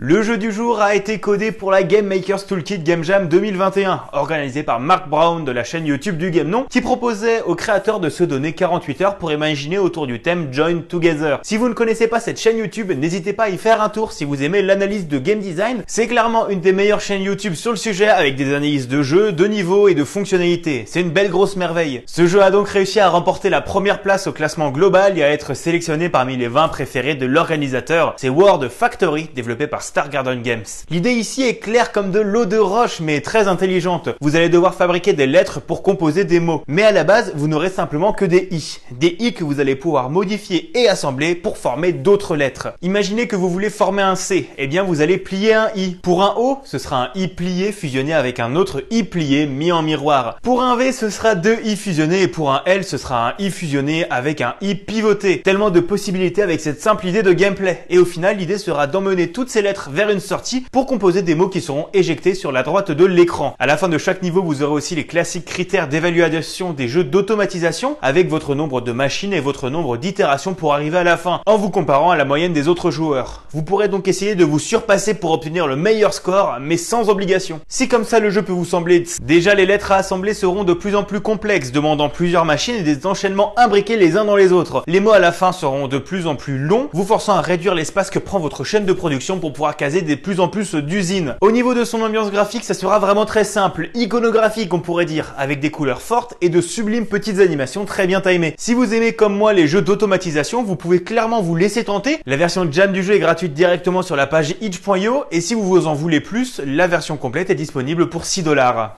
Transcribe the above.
Le jeu du jour a été codé pour la Game Makers Toolkit Game Jam 2021, organisé par Mark Brown de la chaîne YouTube du Game Non, qui proposait aux créateurs de se donner 48 heures pour imaginer autour du thème Join Together. Si vous ne connaissez pas cette chaîne YouTube, n'hésitez pas à y faire un tour si vous aimez l'analyse de game design. C'est clairement une des meilleures chaînes YouTube sur le sujet avec des analyses de jeux, de niveaux et de fonctionnalités. C'est une belle grosse merveille. Ce jeu a donc réussi à remporter la première place au classement global et à être sélectionné parmi les 20 préférés de l'organisateur. C'est World Factory, développé par Star Garden Games. L'idée ici est claire comme de l'eau de roche, mais très intelligente. Vous allez devoir fabriquer des lettres pour composer des mots. Mais à la base, vous n'aurez simplement que des i. Des i que vous allez pouvoir modifier et assembler pour former d'autres lettres. Imaginez que vous voulez former un C. Eh bien, vous allez plier un i. Pour un O, ce sera un i plié fusionné avec un autre i plié mis en miroir. Pour un V, ce sera deux i fusionnés et pour un L, ce sera un i fusionné avec un i pivoté. Tellement de possibilités avec cette simple idée de gameplay. Et au final, l'idée sera d'emmener toutes ces lettres vers une sortie pour composer des mots qui seront éjectés sur la droite de l'écran. À la fin de chaque niveau, vous aurez aussi les classiques critères d'évaluation des jeux d'automatisation avec votre nombre de machines et votre nombre d'itérations pour arriver à la fin en vous comparant à la moyenne des autres joueurs. Vous pourrez donc essayer de vous surpasser pour obtenir le meilleur score mais sans obligation. Si comme ça le jeu peut vous sembler déjà les lettres à assembler seront de plus en plus complexes demandant plusieurs machines et des enchaînements imbriqués les uns dans les autres. Les mots à la fin seront de plus en plus longs vous forçant à réduire l'espace que prend votre chaîne de production pour pouvoir caser de plus en plus d'usines. Au niveau de son ambiance graphique, ça sera vraiment très simple, iconographique on pourrait dire, avec des couleurs fortes et de sublimes petites animations très bien timées. Si vous aimez comme moi les jeux d'automatisation, vous pouvez clairement vous laisser tenter. La version Jam du jeu est gratuite directement sur la page itch.io et si vous vous en voulez plus, la version complète est disponible pour 6 dollars.